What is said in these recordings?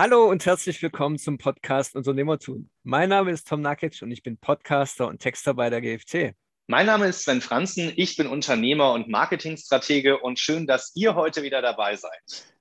Hallo und herzlich willkommen zum Podcast Unternehmertun. Mein Name ist Tom Nakic und ich bin Podcaster und Texter bei der GFT. Mein Name ist Sven Franzen, ich bin Unternehmer und Marketingstratege und schön, dass ihr heute wieder dabei seid.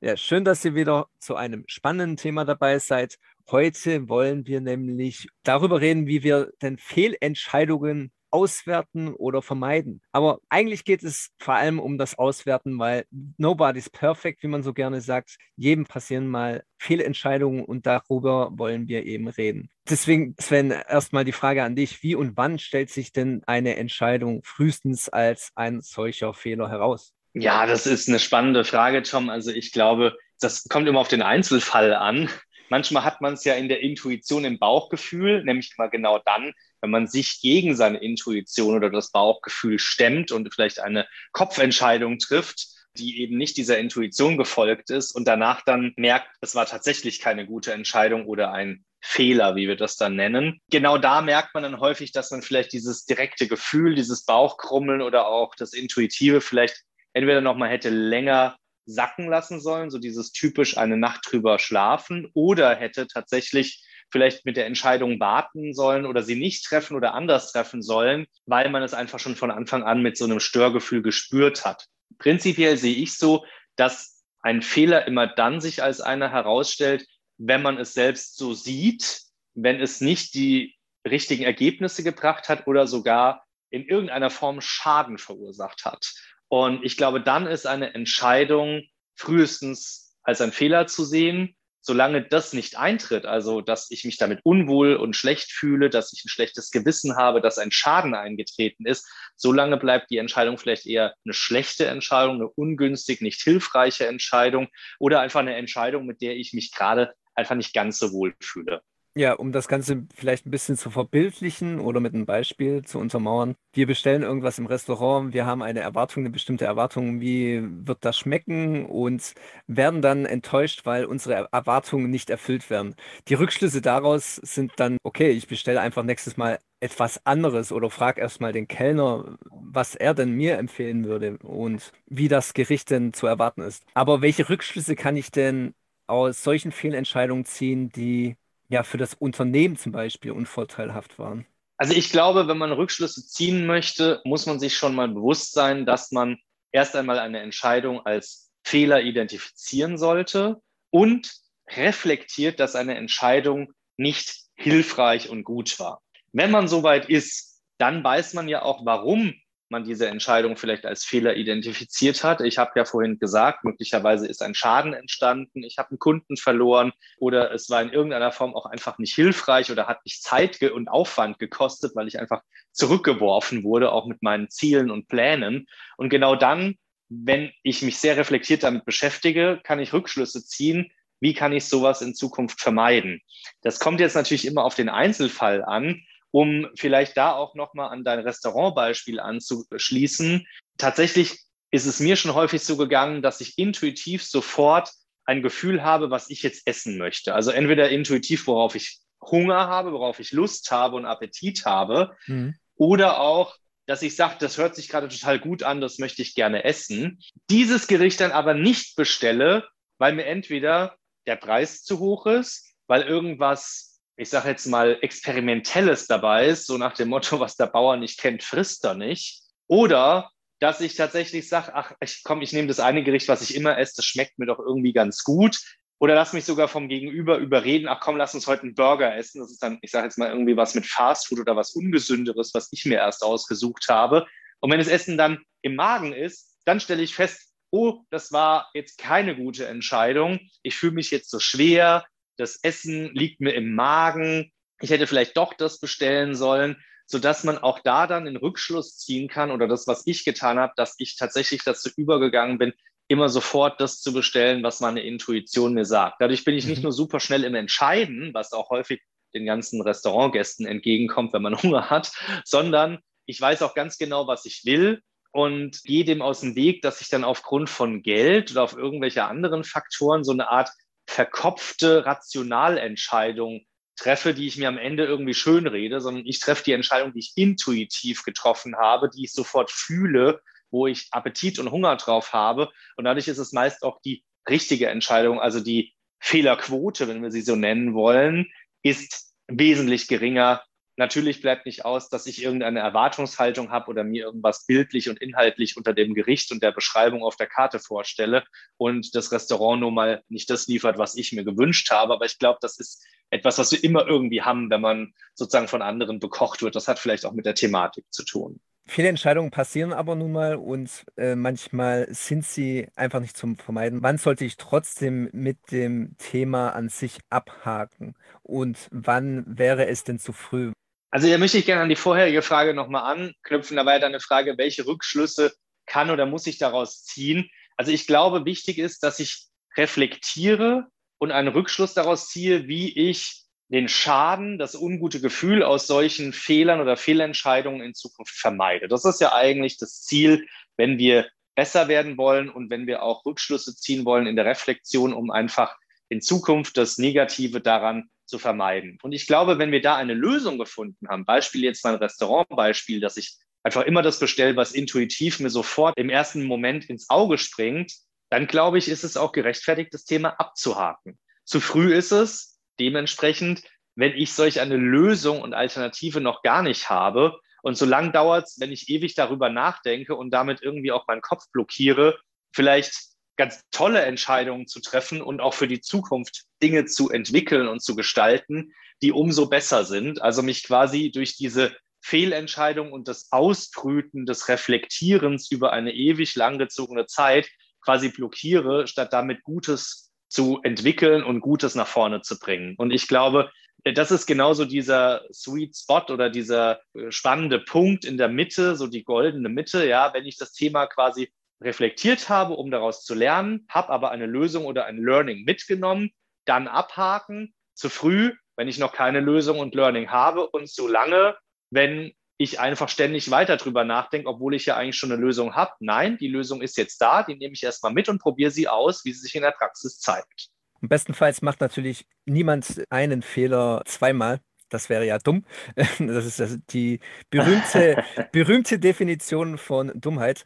Ja, schön, dass ihr wieder zu einem spannenden Thema dabei seid. Heute wollen wir nämlich darüber reden, wie wir denn Fehlentscheidungen auswerten oder vermeiden. Aber eigentlich geht es vor allem um das Auswerten, weil nobody's perfect, wie man so gerne sagt. Jedem passieren mal Fehlentscheidungen und darüber wollen wir eben reden. Deswegen, Sven, erstmal die Frage an dich. Wie und wann stellt sich denn eine Entscheidung frühestens als ein solcher Fehler heraus? Ja, das ist eine spannende Frage, Tom. Also ich glaube, das kommt immer auf den Einzelfall an. Manchmal hat man es ja in der Intuition, im Bauchgefühl, nämlich immer genau dann, wenn man sich gegen seine Intuition oder das Bauchgefühl stemmt und vielleicht eine Kopfentscheidung trifft, die eben nicht dieser Intuition gefolgt ist und danach dann merkt, es war tatsächlich keine gute Entscheidung oder ein Fehler, wie wir das dann nennen. Genau da merkt man dann häufig, dass man vielleicht dieses direkte Gefühl, dieses Bauchkrummeln oder auch das Intuitive vielleicht entweder nochmal hätte länger sacken lassen sollen, so dieses typisch eine Nacht drüber schlafen oder hätte tatsächlich vielleicht mit der Entscheidung warten sollen oder sie nicht treffen oder anders treffen sollen, weil man es einfach schon von Anfang an mit so einem Störgefühl gespürt hat. Prinzipiell sehe ich so, dass ein Fehler immer dann sich als einer herausstellt, wenn man es selbst so sieht, wenn es nicht die richtigen Ergebnisse gebracht hat oder sogar in irgendeiner Form Schaden verursacht hat. Und ich glaube, dann ist eine Entscheidung frühestens als ein Fehler zu sehen. Solange das nicht eintritt, also dass ich mich damit unwohl und schlecht fühle, dass ich ein schlechtes Gewissen habe, dass ein Schaden eingetreten ist, solange bleibt die Entscheidung vielleicht eher eine schlechte Entscheidung, eine ungünstig, nicht hilfreiche Entscheidung oder einfach eine Entscheidung, mit der ich mich gerade einfach nicht ganz so wohl fühle. Ja, um das Ganze vielleicht ein bisschen zu verbildlichen oder mit einem Beispiel zu untermauern. Wir bestellen irgendwas im Restaurant, wir haben eine Erwartung, eine bestimmte Erwartung, wie wird das schmecken und werden dann enttäuscht, weil unsere Erwartungen nicht erfüllt werden. Die Rückschlüsse daraus sind dann, okay, ich bestelle einfach nächstes Mal etwas anderes oder frage erstmal den Kellner, was er denn mir empfehlen würde und wie das Gericht denn zu erwarten ist. Aber welche Rückschlüsse kann ich denn aus solchen Fehlentscheidungen ziehen, die ja für das Unternehmen zum Beispiel unvorteilhaft waren? Also ich glaube, wenn man Rückschlüsse ziehen möchte, muss man sich schon mal bewusst sein, dass man erst einmal eine Entscheidung als Fehler identifizieren sollte und reflektiert, dass eine Entscheidung nicht hilfreich und gut war. Wenn man soweit ist, dann weiß man ja auch, warum man diese Entscheidung vielleicht als Fehler identifiziert hat. Ich habe ja vorhin gesagt, möglicherweise ist ein Schaden entstanden, ich habe einen Kunden verloren oder es war in irgendeiner Form auch einfach nicht hilfreich oder hat mich Zeit und Aufwand gekostet, weil ich einfach zurückgeworfen wurde, auch mit meinen Zielen und Plänen. Und genau dann, wenn ich mich sehr reflektiert damit beschäftige, kann ich Rückschlüsse ziehen, wie kann ich sowas in Zukunft vermeiden. Das kommt jetzt natürlich immer auf den Einzelfall an um vielleicht da auch nochmal an dein Restaurantbeispiel anzuschließen. Tatsächlich ist es mir schon häufig so gegangen, dass ich intuitiv sofort ein Gefühl habe, was ich jetzt essen möchte. Also entweder intuitiv, worauf ich Hunger habe, worauf ich Lust habe und Appetit habe, mhm. oder auch, dass ich sage, das hört sich gerade total gut an, das möchte ich gerne essen. Dieses Gericht dann aber nicht bestelle, weil mir entweder der Preis zu hoch ist, weil irgendwas ich sage jetzt mal, Experimentelles dabei ist, so nach dem Motto, was der Bauer nicht kennt, frisst er nicht. Oder dass ich tatsächlich sage, ach, ich komm, ich nehme das eine Gericht, was ich immer esse, das schmeckt mir doch irgendwie ganz gut. Oder lass mich sogar vom Gegenüber überreden, ach komm, lass uns heute einen Burger essen. Das ist dann, ich sage jetzt mal, irgendwie was mit Fastfood oder was Ungesünderes, was ich mir erst ausgesucht habe. Und wenn das Essen dann im Magen ist, dann stelle ich fest, oh, das war jetzt keine gute Entscheidung. Ich fühle mich jetzt so schwer, das Essen liegt mir im Magen, ich hätte vielleicht doch das bestellen sollen, sodass man auch da dann den Rückschluss ziehen kann oder das, was ich getan habe, dass ich tatsächlich dazu übergegangen bin, immer sofort das zu bestellen, was meine Intuition mir sagt. Dadurch bin ich nicht mhm. nur super schnell im Entscheiden, was auch häufig den ganzen Restaurantgästen entgegenkommt, wenn man Hunger hat, sondern ich weiß auch ganz genau, was ich will und gehe dem aus dem Weg, dass ich dann aufgrund von Geld oder auf irgendwelche anderen Faktoren so eine Art verkopfte Rationalentscheidung treffe, die ich mir am Ende irgendwie schön rede, sondern ich treffe die Entscheidung, die ich intuitiv getroffen habe, die ich sofort fühle, wo ich Appetit und Hunger drauf habe. Und dadurch ist es meist auch die richtige Entscheidung, also die Fehlerquote, wenn wir sie so nennen wollen, ist wesentlich geringer. Natürlich bleibt nicht aus, dass ich irgendeine Erwartungshaltung habe oder mir irgendwas bildlich und inhaltlich unter dem Gericht und der Beschreibung auf der Karte vorstelle und das Restaurant nun mal nicht das liefert, was ich mir gewünscht habe. Aber ich glaube, das ist etwas, was wir immer irgendwie haben, wenn man sozusagen von anderen bekocht wird. Das hat vielleicht auch mit der Thematik zu tun. Viele Entscheidungen passieren aber nun mal und äh, manchmal sind sie einfach nicht zum Vermeiden. Wann sollte ich trotzdem mit dem Thema an sich abhaken und wann wäre es denn zu früh? Also da möchte ich gerne an die vorherige Frage nochmal anknüpfen. Da war ja dann eine Frage, welche Rückschlüsse kann oder muss ich daraus ziehen? Also ich glaube, wichtig ist, dass ich reflektiere und einen Rückschluss daraus ziehe, wie ich den Schaden, das ungute Gefühl aus solchen Fehlern oder Fehlentscheidungen in Zukunft vermeide. Das ist ja eigentlich das Ziel, wenn wir besser werden wollen und wenn wir auch Rückschlüsse ziehen wollen in der Reflexion, um einfach in Zukunft das Negative daran zu vermeiden. Und ich glaube, wenn wir da eine Lösung gefunden haben, Beispiel jetzt mein Restaurantbeispiel, dass ich einfach immer das bestelle, was intuitiv mir sofort im ersten Moment ins Auge springt, dann glaube ich, ist es auch gerechtfertigt, das Thema abzuhaken. Zu früh ist es, Dementsprechend, wenn ich solch eine Lösung und Alternative noch gar nicht habe, und so lang dauert es, wenn ich ewig darüber nachdenke und damit irgendwie auch meinen Kopf blockiere, vielleicht ganz tolle Entscheidungen zu treffen und auch für die Zukunft Dinge zu entwickeln und zu gestalten, die umso besser sind. Also mich quasi durch diese Fehlentscheidung und das Ausbrüten des Reflektierens über eine ewig langgezogene Zeit quasi blockiere, statt damit Gutes zu entwickeln und Gutes nach vorne zu bringen. Und ich glaube, das ist genauso dieser Sweet Spot oder dieser äh, spannende Punkt in der Mitte, so die goldene Mitte. Ja, wenn ich das Thema quasi reflektiert habe, um daraus zu lernen, habe aber eine Lösung oder ein Learning mitgenommen, dann abhaken, zu früh, wenn ich noch keine Lösung und Learning habe und zu lange, wenn ich einfach ständig weiter drüber nachdenke, obwohl ich ja eigentlich schon eine Lösung habe. Nein, die Lösung ist jetzt da, die nehme ich erstmal mit und probiere sie aus, wie sie sich in der Praxis zeigt. Bestenfalls macht natürlich niemand einen Fehler zweimal. Das wäre ja dumm. Das ist die berühmte, berühmte Definition von Dummheit.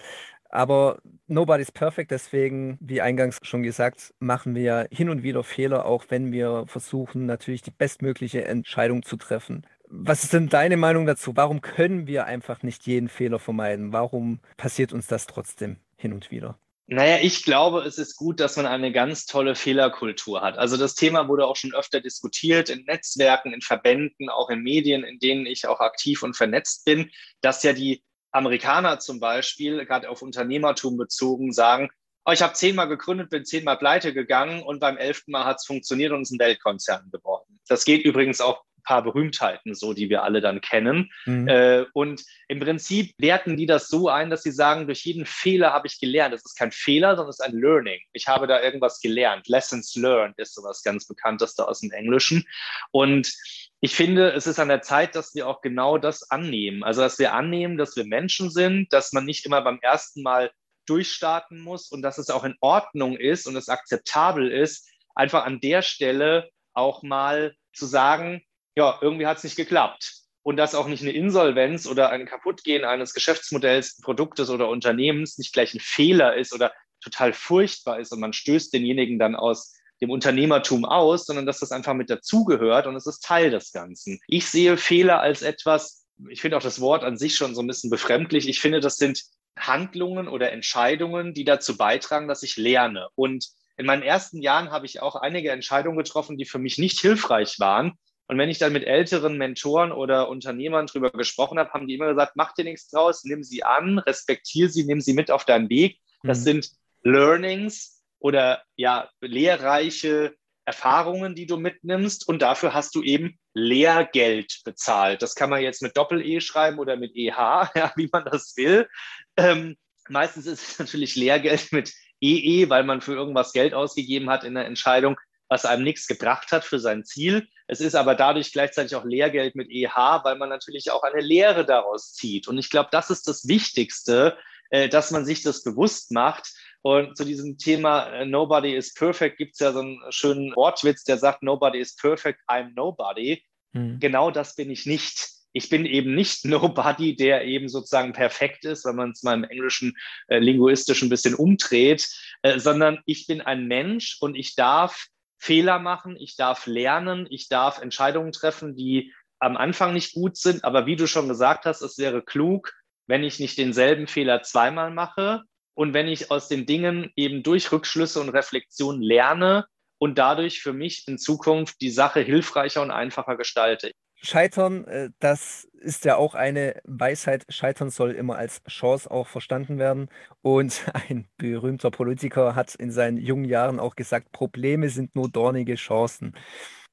Aber nobody's perfect, deswegen, wie eingangs schon gesagt, machen wir hin und wieder Fehler, auch wenn wir versuchen, natürlich die bestmögliche Entscheidung zu treffen. Was ist denn deine Meinung dazu? Warum können wir einfach nicht jeden Fehler vermeiden? Warum passiert uns das trotzdem hin und wieder? Naja, ich glaube, es ist gut, dass man eine ganz tolle Fehlerkultur hat. Also das Thema wurde auch schon öfter diskutiert in Netzwerken, in Verbänden, auch in Medien, in denen ich auch aktiv und vernetzt bin, dass ja die Amerikaner zum Beispiel, gerade auf Unternehmertum bezogen, sagen, oh, ich habe zehnmal gegründet, bin zehnmal pleite gegangen und beim elften Mal hat es funktioniert und ist ein Weltkonzern geworden. Das geht übrigens auch paar Berühmtheiten, so die wir alle dann kennen. Mhm. Äh, und im Prinzip werten die das so ein, dass sie sagen, durch jeden Fehler habe ich gelernt. Das ist kein Fehler, sondern es ist ein Learning. Ich habe da irgendwas gelernt. Lessons learned ist sowas ganz Bekannteste aus dem Englischen. Und ich finde, es ist an der Zeit, dass wir auch genau das annehmen. Also, dass wir annehmen, dass wir Menschen sind, dass man nicht immer beim ersten Mal durchstarten muss und dass es auch in Ordnung ist und es akzeptabel ist, einfach an der Stelle auch mal zu sagen, ja, irgendwie hat es nicht geklappt. Und dass auch nicht eine Insolvenz oder ein Kaputtgehen eines Geschäftsmodells, Produktes oder Unternehmens nicht gleich ein Fehler ist oder total furchtbar ist und man stößt denjenigen dann aus dem Unternehmertum aus, sondern dass das einfach mit dazugehört und es ist Teil des Ganzen. Ich sehe Fehler als etwas, ich finde auch das Wort an sich schon so ein bisschen befremdlich. Ich finde, das sind Handlungen oder Entscheidungen, die dazu beitragen, dass ich lerne. Und in meinen ersten Jahren habe ich auch einige Entscheidungen getroffen, die für mich nicht hilfreich waren, und wenn ich dann mit älteren Mentoren oder Unternehmern drüber gesprochen habe, haben die immer gesagt, mach dir nichts draus, nimm sie an, respektier sie, nimm sie mit auf deinen Weg. Das mhm. sind Learnings oder ja, lehrreiche Erfahrungen, die du mitnimmst und dafür hast du eben Lehrgeld bezahlt. Das kann man jetzt mit Doppel-E schreiben oder mit EH, ja, wie man das will. Ähm, meistens ist es natürlich Lehrgeld mit EE, e, weil man für irgendwas Geld ausgegeben hat in der Entscheidung was einem nichts gebracht hat für sein Ziel. Es ist aber dadurch gleichzeitig auch Lehrgeld mit EH, weil man natürlich auch eine Lehre daraus zieht. Und ich glaube, das ist das Wichtigste, äh, dass man sich das bewusst macht. Und zu diesem Thema äh, Nobody is perfect gibt es ja so einen schönen Wortwitz, der sagt, Nobody is perfect, I'm nobody. Hm. Genau das bin ich nicht ich bin eben nicht Nobody, der eben sozusagen perfekt ist, wenn man es mal im Englischen äh, linguistisch ein bisschen umdreht, äh, sondern ich bin ein Mensch und ich darf Fehler machen, ich darf lernen, ich darf Entscheidungen treffen, die am Anfang nicht gut sind. Aber wie du schon gesagt hast, es wäre klug, wenn ich nicht denselben Fehler zweimal mache und wenn ich aus den Dingen eben durch Rückschlüsse und Reflexion lerne und dadurch für mich in Zukunft die Sache hilfreicher und einfacher gestalte. Scheitern, äh, das ist ja auch eine Weisheit. Scheitern soll immer als Chance auch verstanden werden. Und ein berühmter Politiker hat in seinen jungen Jahren auch gesagt, Probleme sind nur dornige Chancen.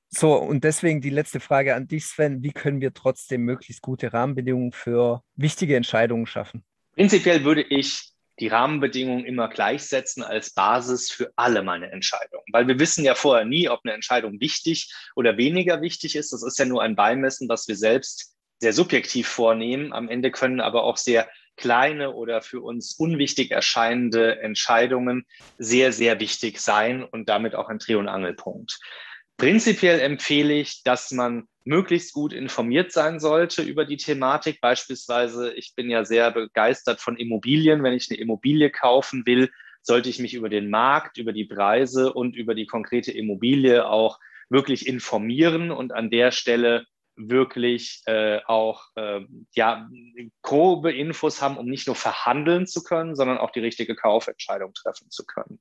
So, und deswegen die letzte Frage an dich, Sven. Wie können wir trotzdem möglichst gute Rahmenbedingungen für wichtige Entscheidungen schaffen? Prinzipiell würde ich die Rahmenbedingungen immer gleichsetzen als Basis für alle meine Entscheidungen. Weil wir wissen ja vorher nie, ob eine Entscheidung wichtig oder weniger wichtig ist. Das ist ja nur ein Beimessen, was wir selbst sehr subjektiv vornehmen. Am Ende können aber auch sehr kleine oder für uns unwichtig erscheinende Entscheidungen sehr, sehr wichtig sein und damit auch ein Dreh- und Angelpunkt. Prinzipiell empfehle ich, dass man möglichst gut informiert sein sollte über die Thematik. Beispielsweise, ich bin ja sehr begeistert von Immobilien. Wenn ich eine Immobilie kaufen will, sollte ich mich über den Markt, über die Preise und über die konkrete Immobilie auch wirklich informieren und an der Stelle wirklich äh, auch äh, ja, grobe Infos haben, um nicht nur verhandeln zu können, sondern auch die richtige Kaufentscheidung treffen zu können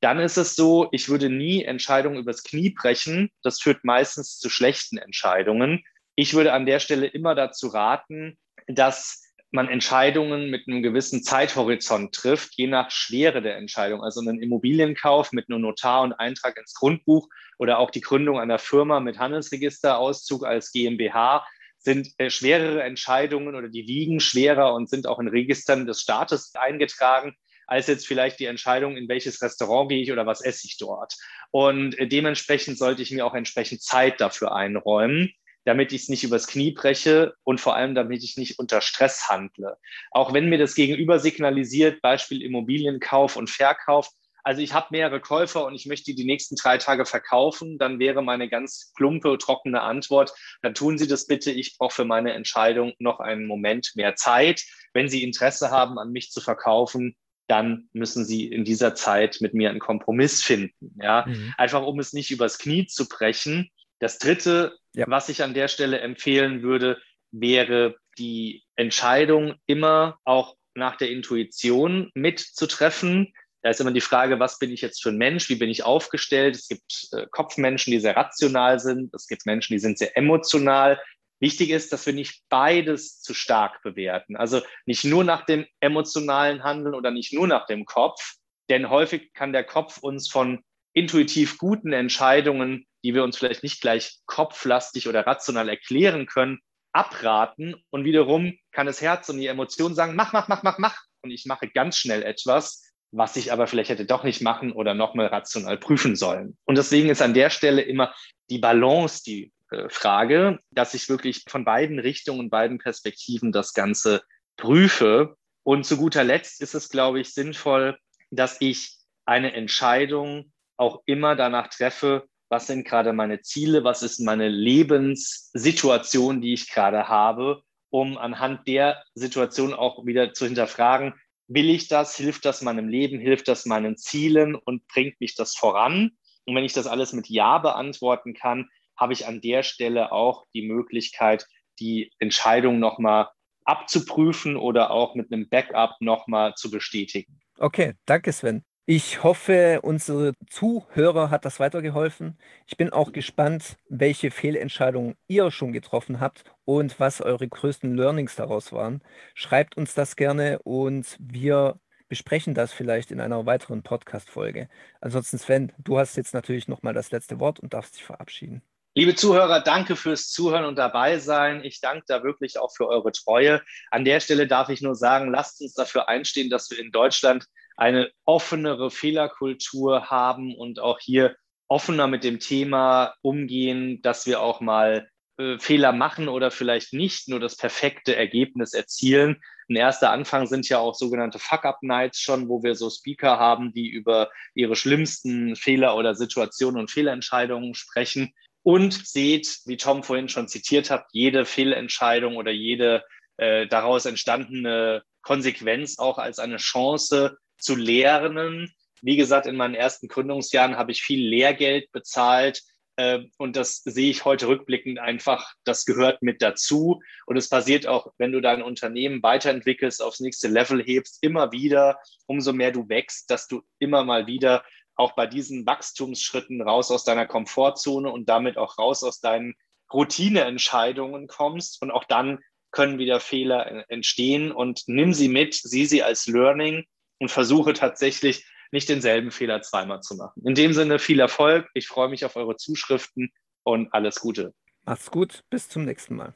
dann ist es so, ich würde nie Entscheidungen übers Knie brechen. Das führt meistens zu schlechten Entscheidungen. Ich würde an der Stelle immer dazu raten, dass man Entscheidungen mit einem gewissen Zeithorizont trifft, je nach Schwere der Entscheidung. Also einen Immobilienkauf mit einem Notar und Eintrag ins Grundbuch oder auch die Gründung einer Firma mit Handelsregisterauszug als GmbH sind äh, schwerere Entscheidungen oder die wiegen schwerer und sind auch in Registern des Staates eingetragen als jetzt vielleicht die Entscheidung, in welches Restaurant gehe ich oder was esse ich dort. Und dementsprechend sollte ich mir auch entsprechend Zeit dafür einräumen damit ich es nicht übers Knie breche und vor allem, damit ich nicht unter Stress handle. Auch wenn mir das Gegenüber signalisiert, Beispiel Immobilienkauf und Verkauf, also ich habe mehrere Käufer und ich möchte die nächsten drei Tage verkaufen, dann wäre meine ganz plumpe, trockene Antwort, dann tun Sie das bitte, ich brauche für meine Entscheidung noch einen Moment mehr Zeit. Wenn Sie Interesse haben, an mich zu verkaufen, dann müssen sie in dieser Zeit mit mir einen Kompromiss finden. Ja, mhm. einfach um es nicht übers Knie zu brechen. Das dritte, ja. was ich an der Stelle empfehlen würde, wäre die Entscheidung immer auch nach der Intuition mitzutreffen. Da ist immer die Frage, was bin ich jetzt für ein Mensch? Wie bin ich aufgestellt? Es gibt äh, Kopfmenschen, die sehr rational sind. Es gibt Menschen, die sind sehr emotional. Wichtig ist, dass wir nicht beides zu stark bewerten. Also nicht nur nach dem emotionalen Handeln oder nicht nur nach dem Kopf, denn häufig kann der Kopf uns von intuitiv guten Entscheidungen, die wir uns vielleicht nicht gleich kopflastig oder rational erklären können, abraten. Und wiederum kann das Herz und die Emotion sagen, mach, mach, mach, mach, mach. Und ich mache ganz schnell etwas, was ich aber vielleicht hätte doch nicht machen oder nochmal rational prüfen sollen. Und deswegen ist an der Stelle immer die Balance, die Frage, dass ich wirklich von beiden Richtungen, beiden Perspektiven das Ganze prüfe. Und zu guter Letzt ist es, glaube ich, sinnvoll, dass ich eine Entscheidung auch immer danach treffe, was sind gerade meine Ziele, was ist meine Lebenssituation, die ich gerade habe, um anhand der Situation auch wieder zu hinterfragen, will ich das, hilft das meinem Leben, hilft das meinen Zielen und bringt mich das voran? Und wenn ich das alles mit Ja beantworten kann, habe ich an der Stelle auch die Möglichkeit, die Entscheidung nochmal abzuprüfen oder auch mit einem Backup nochmal zu bestätigen. Okay, danke Sven. Ich hoffe, unsere Zuhörer hat das weitergeholfen. Ich bin auch gespannt, welche Fehlentscheidungen ihr schon getroffen habt und was eure größten Learnings daraus waren. Schreibt uns das gerne und wir besprechen das vielleicht in einer weiteren Podcast-Folge. Ansonsten, Sven, du hast jetzt natürlich nochmal das letzte Wort und darfst dich verabschieden. Liebe Zuhörer, danke fürs Zuhören und dabei sein. Ich danke da wirklich auch für eure Treue. An der Stelle darf ich nur sagen, lasst uns dafür einstehen, dass wir in Deutschland eine offenere Fehlerkultur haben und auch hier offener mit dem Thema umgehen, dass wir auch mal äh, Fehler machen oder vielleicht nicht nur das perfekte Ergebnis erzielen. Ein erster Anfang sind ja auch sogenannte Fuck-Up-Nights schon, wo wir so Speaker haben, die über ihre schlimmsten Fehler oder Situationen und Fehlentscheidungen sprechen und seht, wie Tom vorhin schon zitiert hat, jede Fehlentscheidung oder jede äh, daraus entstandene Konsequenz auch als eine Chance zu lernen, Wie gesagt, in meinen ersten Gründungsjahren habe ich viel Lehrgeld bezahlt, äh, und das sehe ich heute rückblickend einfach, das gehört mit dazu. Und es passiert auch, wenn du dein Unternehmen weiterentwickelst, aufs nächste Level hebst, immer wieder, umso mehr du wächst, dass du immer mal wieder auch bei diesen Wachstumsschritten raus aus deiner Komfortzone und damit auch raus aus deinen Routineentscheidungen kommst. Und auch dann können wieder Fehler entstehen und nimm sie mit, sieh sie als Learning und versuche tatsächlich nicht denselben Fehler zweimal zu machen. In dem Sinne viel Erfolg. Ich freue mich auf eure Zuschriften und alles Gute. Macht's gut. Bis zum nächsten Mal.